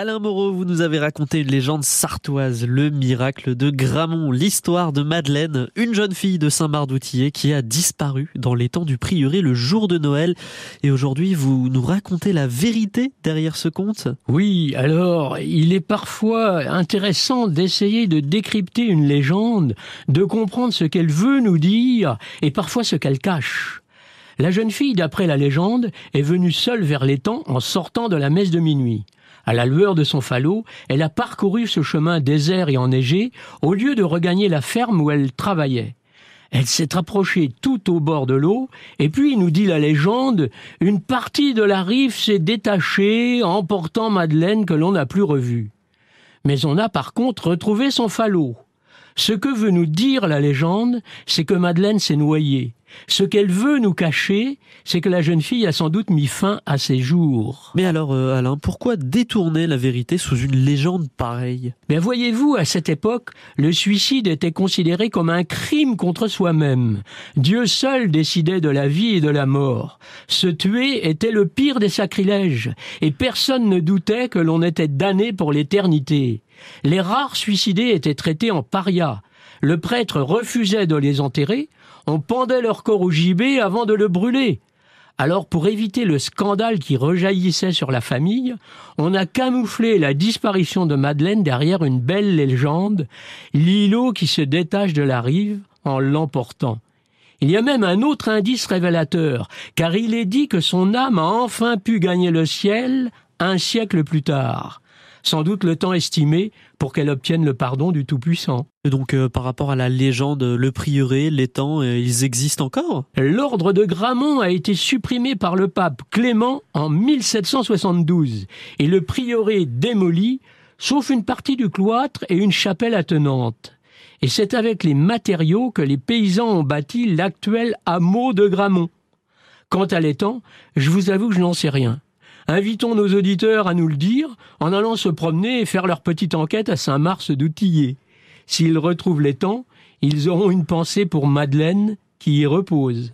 Alain Moreau, vous nous avez raconté une légende sartoise, le miracle de Gramont, l'histoire de Madeleine, une jeune fille de Saint-Marc-d'Outillet qui a disparu dans les temps du prieuré le jour de Noël. Et aujourd'hui, vous nous racontez la vérité derrière ce conte? Oui, alors, il est parfois intéressant d'essayer de décrypter une légende, de comprendre ce qu'elle veut nous dire et parfois ce qu'elle cache. La jeune fille, d'après la légende, est venue seule vers l'étang en sortant de la messe de minuit. À la lueur de son falot, elle a parcouru ce chemin désert et enneigé au lieu de regagner la ferme où elle travaillait. Elle s'est approchée tout au bord de l'eau, et puis, nous dit la légende, une partie de la rive s'est détachée, emportant Madeleine que l'on n'a plus revue. Mais on a par contre retrouvé son falot. Ce que veut nous dire la légende, c'est que Madeleine s'est noyée. Ce qu'elle veut nous cacher, c'est que la jeune fille a sans doute mis fin à ses jours. Mais alors, euh, Alain, pourquoi détourner la vérité sous une légende pareille? Mais voyez-vous, à cette époque, le suicide était considéré comme un crime contre soi-même. Dieu seul décidait de la vie et de la mort. Se tuer était le pire des sacrilèges, et personne ne doutait que l'on était damné pour l'éternité. Les rares suicidés étaient traités en parias. Le prêtre refusait de les enterrer, on pendait leur corps au gibet avant de le brûler. Alors pour éviter le scandale qui rejaillissait sur la famille, on a camouflé la disparition de Madeleine derrière une belle légende, l'îlot qui se détache de la rive en l'emportant. Il y a même un autre indice révélateur, car il est dit que son âme a enfin pu gagner le ciel un siècle plus tard sans doute le temps estimé pour qu'elle obtienne le pardon du Tout-Puissant. Et donc euh, par rapport à la légende, le prieuré, les temps, euh, ils existent encore? L'ordre de Gramont a été supprimé par le pape Clément en 1772 et le prieuré démoli, sauf une partie du cloître et une chapelle attenante. Et c'est avec les matériaux que les paysans ont bâti l'actuel hameau de Gramont. Quant à l'étang, je vous avoue que je n'en sais rien. Invitons nos auditeurs à nous le dire en allant se promener et faire leur petite enquête à Saint-Mars d'Outillet. S'ils retrouvent les temps, ils auront une pensée pour Madeleine qui y repose.